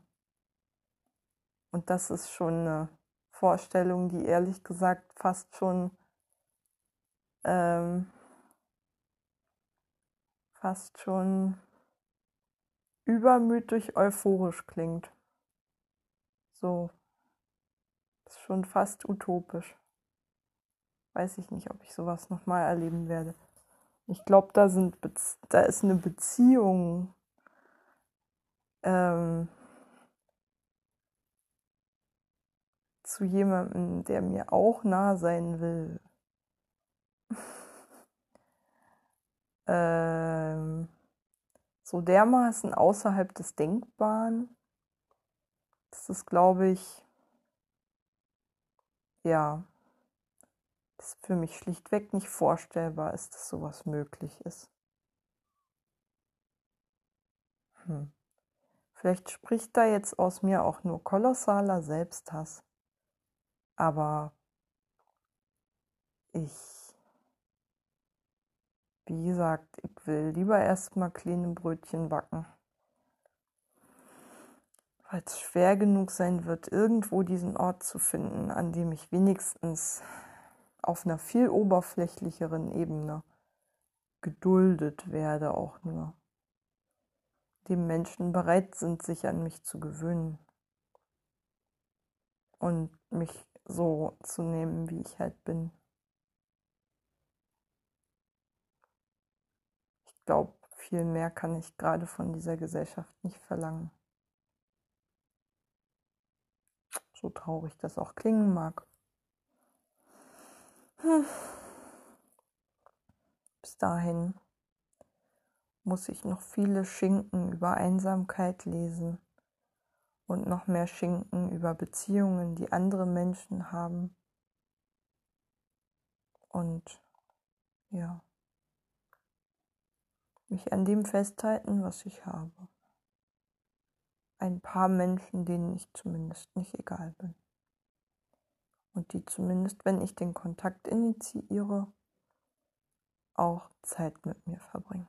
Und das ist schon eine Vorstellung, die ehrlich gesagt fast schon ähm, fast schon übermütig euphorisch klingt. So. Ist schon fast utopisch. Weiß ich nicht, ob ich sowas nochmal erleben werde. Ich glaube, da, da ist eine Beziehung ähm, zu jemandem, der mir auch nah sein will. (laughs) ähm, so dermaßen außerhalb des Denkbaren, das, glaube ich, ja, für mich schlichtweg nicht vorstellbar ist, dass sowas möglich ist. Hm. Vielleicht spricht da jetzt aus mir auch nur kolossaler Selbsthass. Aber ich, wie gesagt, ich will lieber erstmal kleine Brötchen backen. Weil es schwer genug sein wird, irgendwo diesen Ort zu finden, an dem ich wenigstens auf einer viel oberflächlicheren Ebene geduldet werde, auch nur. Dem Menschen bereit sind, sich an mich zu gewöhnen und mich so zu nehmen, wie ich halt bin. Ich glaube, viel mehr kann ich gerade von dieser Gesellschaft nicht verlangen. So traurig das auch klingen mag. (sighs) Bis dahin muss ich noch viele Schinken über Einsamkeit lesen und noch mehr Schinken über Beziehungen, die andere Menschen haben. Und ja, mich an dem festhalten, was ich habe. Ein paar Menschen, denen ich zumindest nicht egal bin. Und die zumindest, wenn ich den Kontakt initiiere, auch Zeit mit mir verbringen.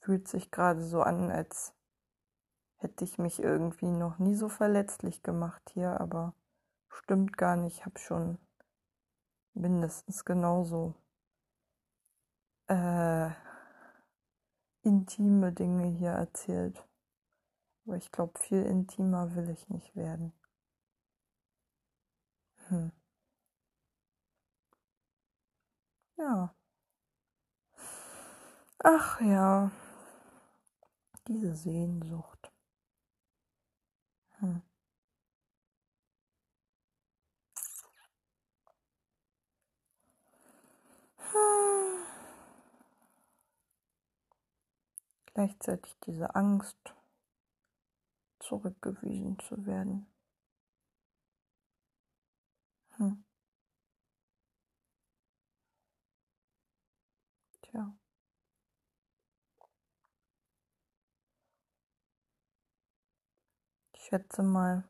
fühlt sich gerade so an, als hätte ich mich irgendwie noch nie so verletzlich gemacht hier, aber stimmt gar nicht. Ich habe schon mindestens genauso äh, intime Dinge hier erzählt. Aber ich glaube, viel intimer will ich nicht werden. Hm. Ja. Ach ja diese Sehnsucht? Hm. Hm. Gleichzeitig diese Angst, zurückgewiesen zu werden. Hm. Tja. schätze mal,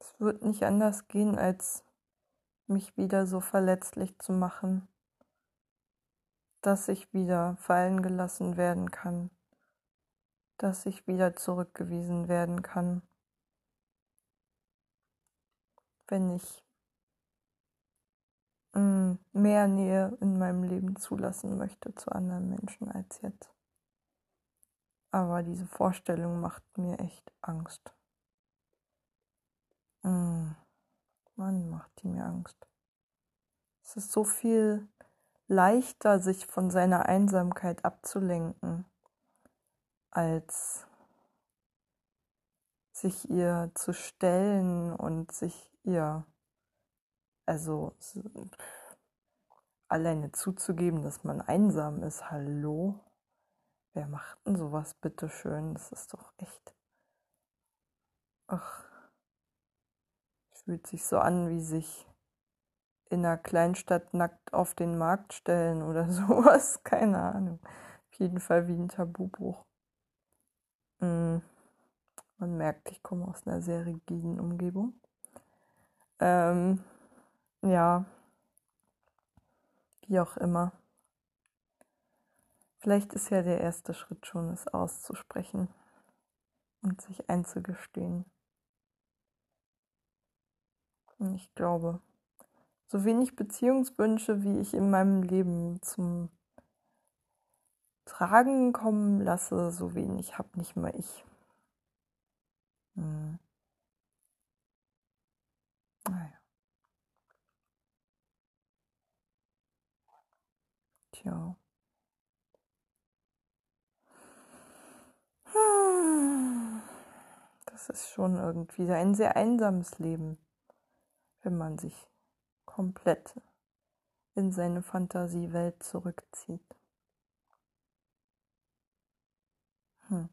es wird nicht anders gehen, als mich wieder so verletzlich zu machen, dass ich wieder fallen gelassen werden kann, dass ich wieder zurückgewiesen werden kann, wenn ich mm, mehr Nähe in meinem Leben zulassen möchte zu anderen Menschen als jetzt. Aber diese Vorstellung macht mir echt Angst. Mm. Mann, macht die mir Angst. Es ist so viel leichter, sich von seiner Einsamkeit abzulenken, als sich ihr zu stellen und sich ihr, also alleine zuzugeben, dass man einsam ist. Hallo? Wer macht denn sowas, bitteschön? Das ist doch echt. Ach. Fühlt sich so an, wie sich in einer Kleinstadt nackt auf den Markt stellen oder (laughs) sowas. Keine Ahnung. Auf jeden Fall wie ein Tabubruch. Mm. Man merkt, ich komme aus einer sehr rigiden Umgebung. Ähm, ja, wie auch immer. Vielleicht ist ja der erste Schritt schon, es auszusprechen und sich einzugestehen. Ich glaube, so wenig Beziehungswünsche, wie ich in meinem Leben zum Tragen kommen lasse, so wenig habe nicht mal ich. Hm. Naja. Tja. Das ist schon irgendwie ein sehr einsames Leben, wenn man sich komplett in seine Fantasiewelt zurückzieht. Hm.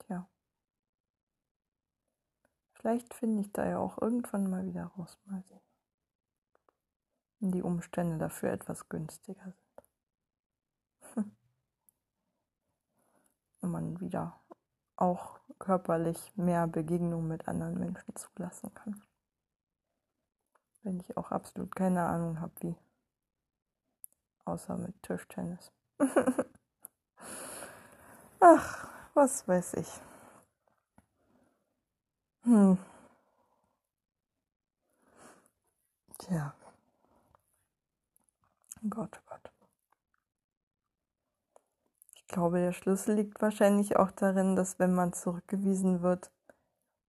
Tja. Vielleicht finde ich da ja auch irgendwann mal wieder raus. Mal sehen. Wenn die Umstände dafür etwas günstiger sind. (laughs) Und man wieder auch körperlich mehr Begegnung mit anderen Menschen zulassen kann. Wenn ich auch absolut keine Ahnung habe, wie. Außer mit Tischtennis. (laughs) Ach, was weiß ich. Hm. Tja. Gott, Gott. Ich glaube, der Schlüssel liegt wahrscheinlich auch darin, dass wenn man zurückgewiesen wird,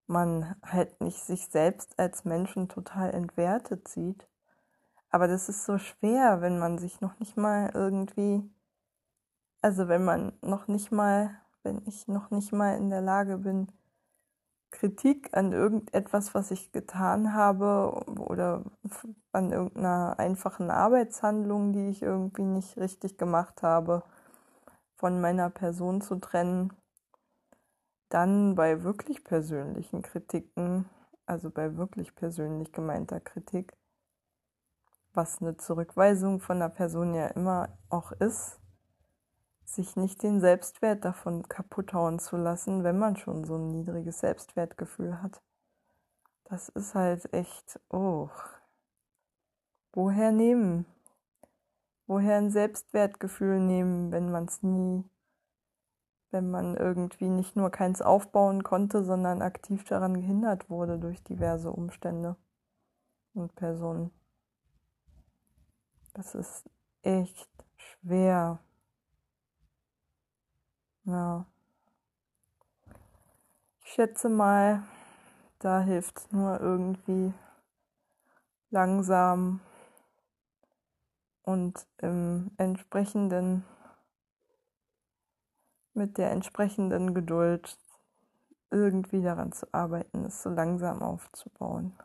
man halt nicht sich selbst als Menschen total entwertet sieht. Aber das ist so schwer, wenn man sich noch nicht mal irgendwie, also wenn man noch nicht mal, wenn ich noch nicht mal in der Lage bin, Kritik an irgendetwas, was ich getan habe oder an irgendeiner einfachen Arbeitshandlung, die ich irgendwie nicht richtig gemacht habe, von meiner Person zu trennen, dann bei wirklich persönlichen Kritiken, also bei wirklich persönlich gemeinter Kritik, was eine Zurückweisung von der Person ja immer auch ist, sich nicht den Selbstwert davon kaputt hauen zu lassen, wenn man schon so ein niedriges Selbstwertgefühl hat. Das ist halt echt, oh. Woher nehmen? Woher ein Selbstwertgefühl nehmen, wenn man es nie, wenn man irgendwie nicht nur keins aufbauen konnte, sondern aktiv daran gehindert wurde durch diverse Umstände und Personen. Das ist echt schwer. Ja. Ich schätze mal, da hilft nur irgendwie langsam und im entsprechenden, mit der entsprechenden Geduld irgendwie daran zu arbeiten, es so langsam aufzubauen.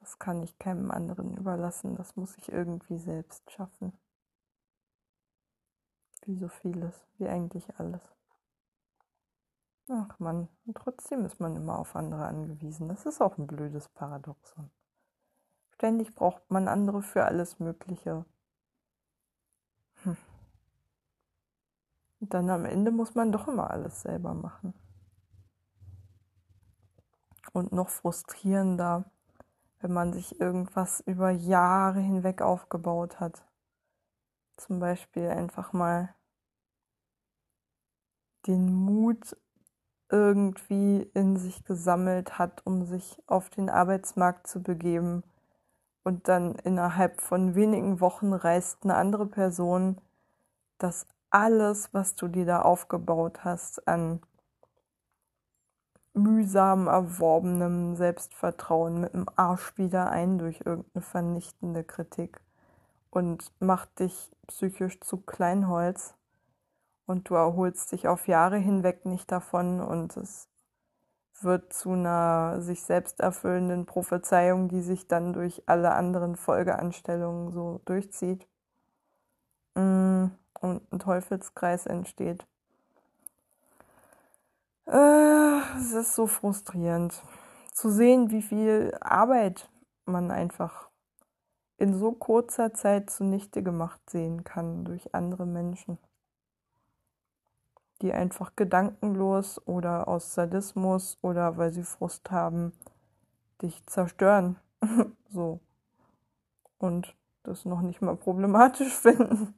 Das kann ich keinem anderen überlassen, das muss ich irgendwie selbst schaffen. Wie so vieles, wie eigentlich alles. Ach man, trotzdem ist man immer auf andere angewiesen. Das ist auch ein blödes Paradoxon. Ständig braucht man andere für alles Mögliche. Hm. Dann am Ende muss man doch immer alles selber machen. Und noch frustrierender, wenn man sich irgendwas über Jahre hinweg aufgebaut hat zum Beispiel einfach mal den Mut irgendwie in sich gesammelt hat, um sich auf den Arbeitsmarkt zu begeben. Und dann innerhalb von wenigen Wochen reißt eine andere Person das alles, was du dir da aufgebaut hast, an mühsam erworbenem Selbstvertrauen mit dem Arsch wieder ein durch irgendeine vernichtende Kritik und macht dich psychisch zu Kleinholz und du erholst dich auf Jahre hinweg nicht davon und es wird zu einer sich selbst erfüllenden Prophezeiung, die sich dann durch alle anderen Folgeanstellungen so durchzieht. Mm, und ein Teufelskreis entsteht. Äh, es ist so frustrierend zu sehen, wie viel Arbeit man einfach in so kurzer Zeit zunichte gemacht sehen kann durch andere Menschen, die einfach gedankenlos oder aus Sadismus oder weil sie Frust haben, dich zerstören. (laughs) so. Und das noch nicht mal problematisch (laughs) finden.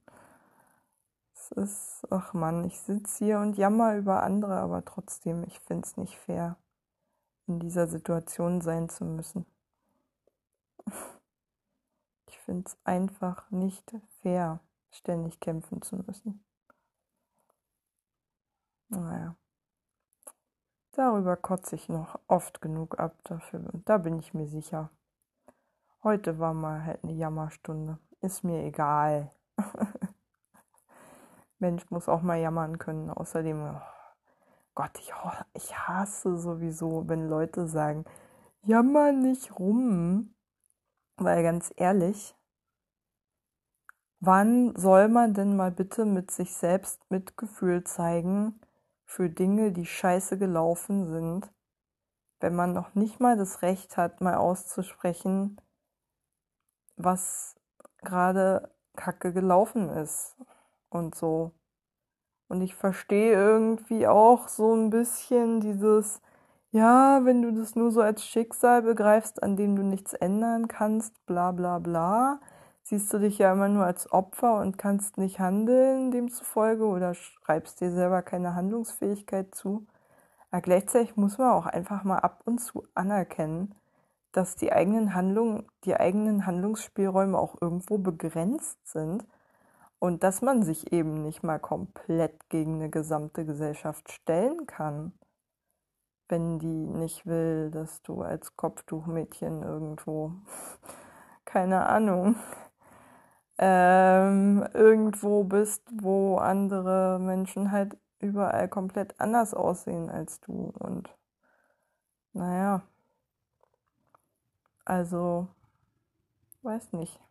Ist, ach man, ich sitze hier und jammer über andere, aber trotzdem, ich finde es nicht fair, in dieser Situation sein zu müssen (laughs) finde es einfach nicht fair, ständig kämpfen zu müssen. Naja. Darüber kotze ich noch oft genug ab dafür. Und da bin ich mir sicher. Heute war mal halt eine Jammerstunde. Ist mir egal. (laughs) Mensch muss auch mal jammern können. Außerdem, oh Gott, ich, ich hasse sowieso, wenn Leute sagen, jammer nicht rum. Weil ganz ehrlich, wann soll man denn mal bitte mit sich selbst Mitgefühl zeigen, für Dinge, die scheiße gelaufen sind, wenn man noch nicht mal das Recht hat, mal auszusprechen, was gerade kacke gelaufen ist und so. Und ich verstehe irgendwie auch so ein bisschen dieses, ja, wenn du das nur so als Schicksal begreifst, an dem du nichts ändern kannst, bla bla bla, siehst du dich ja immer nur als Opfer und kannst nicht handeln demzufolge oder schreibst dir selber keine Handlungsfähigkeit zu. Aber gleichzeitig muss man auch einfach mal ab und zu anerkennen, dass die eigenen Handlungen, die eigenen Handlungsspielräume auch irgendwo begrenzt sind und dass man sich eben nicht mal komplett gegen eine gesamte Gesellschaft stellen kann, wenn die nicht will, dass du als Kopftuchmädchen irgendwo, (laughs) keine Ahnung, ähm, irgendwo bist, wo andere Menschen halt überall komplett anders aussehen als du. Und naja, also, weiß nicht.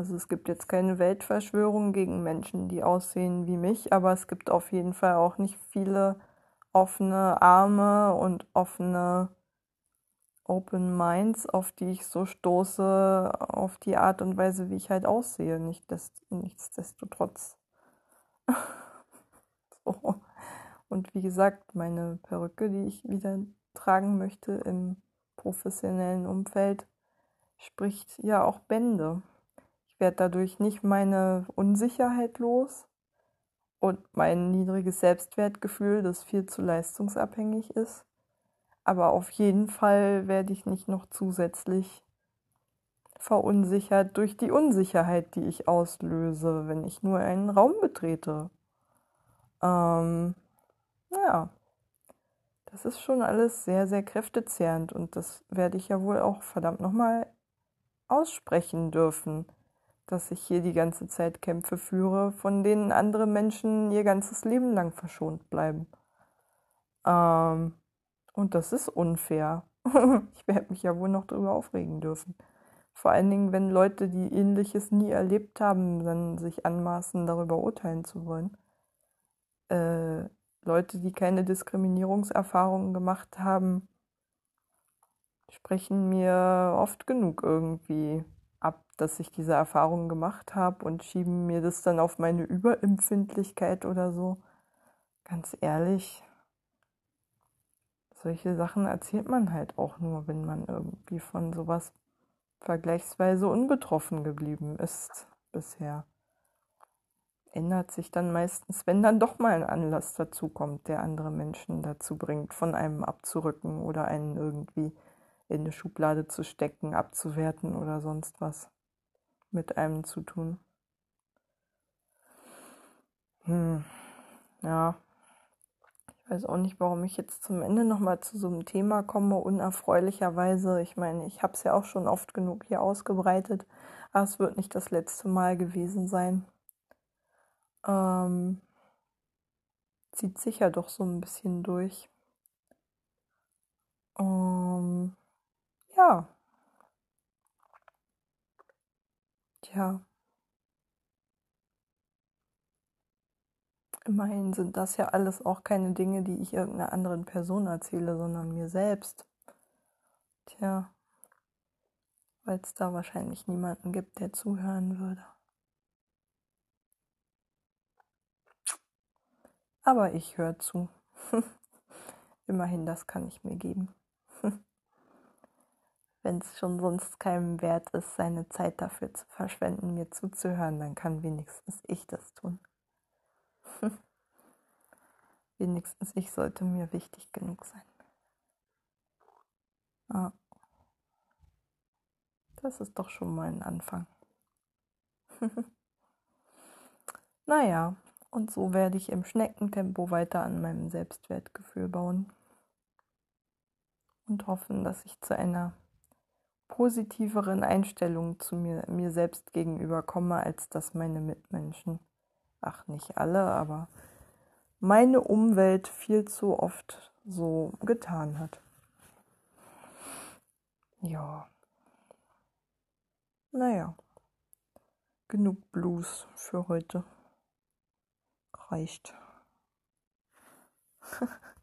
Also es gibt jetzt keine Weltverschwörung gegen Menschen, die aussehen wie mich, aber es gibt auf jeden Fall auch nicht viele offene Arme und offene Open Minds, auf die ich so stoße, auf die Art und Weise, wie ich halt aussehe. Nicht des, nichtsdestotrotz. (laughs) so. Und wie gesagt, meine Perücke, die ich wieder tragen möchte im professionellen Umfeld, spricht ja auch Bände. Werde dadurch nicht meine Unsicherheit los und mein niedriges Selbstwertgefühl, das viel zu leistungsabhängig ist. Aber auf jeden Fall werde ich nicht noch zusätzlich verunsichert durch die Unsicherheit, die ich auslöse, wenn ich nur einen Raum betrete. Ähm, ja, das ist schon alles sehr, sehr kräftezehrend und das werde ich ja wohl auch verdammt nochmal aussprechen dürfen, dass ich hier die ganze Zeit Kämpfe führe, von denen andere Menschen ihr ganzes Leben lang verschont bleiben. Ähm, und das ist unfair. (laughs) ich werde mich ja wohl noch darüber aufregen dürfen. Vor allen Dingen, wenn Leute, die ähnliches nie erlebt haben, dann sich anmaßen, darüber urteilen zu wollen. Äh, Leute, die keine Diskriminierungserfahrungen gemacht haben, sprechen mir oft genug irgendwie ab, dass ich diese Erfahrungen gemacht habe und schieben mir das dann auf meine Überempfindlichkeit oder so. Ganz ehrlich, solche Sachen erzählt man halt auch nur, wenn man irgendwie von sowas vergleichsweise unbetroffen geblieben ist bisher. Ändert sich dann meistens, wenn dann doch mal ein Anlass dazu kommt, der andere Menschen dazu bringt, von einem abzurücken oder einen irgendwie in eine Schublade zu stecken, abzuwerten oder sonst was mit einem zu tun. Hm, ja, weiß auch nicht, warum ich jetzt zum Ende nochmal zu so einem Thema komme, unerfreulicherweise. Ich meine, ich habe es ja auch schon oft genug hier ausgebreitet, aber es wird nicht das letzte Mal gewesen sein. Ähm, zieht sicher doch so ein bisschen durch. Ähm, ja. Tja. Immerhin sind das ja alles auch keine Dinge, die ich irgendeiner anderen Person erzähle, sondern mir selbst. Tja, weil es da wahrscheinlich niemanden gibt, der zuhören würde. Aber ich höre zu. (laughs) Immerhin, das kann ich mir geben. (laughs) Wenn es schon sonst keinem wert ist, seine Zeit dafür zu verschwenden, mir zuzuhören, dann kann wenigstens ich das tun. (laughs) Wenigstens ich sollte mir wichtig genug sein. Ah. Das ist doch schon mal ein Anfang. (laughs) naja, und so werde ich im Schneckentempo weiter an meinem Selbstwertgefühl bauen und hoffen, dass ich zu einer positiveren Einstellung zu mir, mir selbst gegenüber komme, als das meine Mitmenschen ach nicht alle, aber meine Umwelt viel zu oft so getan hat. Ja. Naja. Genug Blues für heute. reicht. (laughs)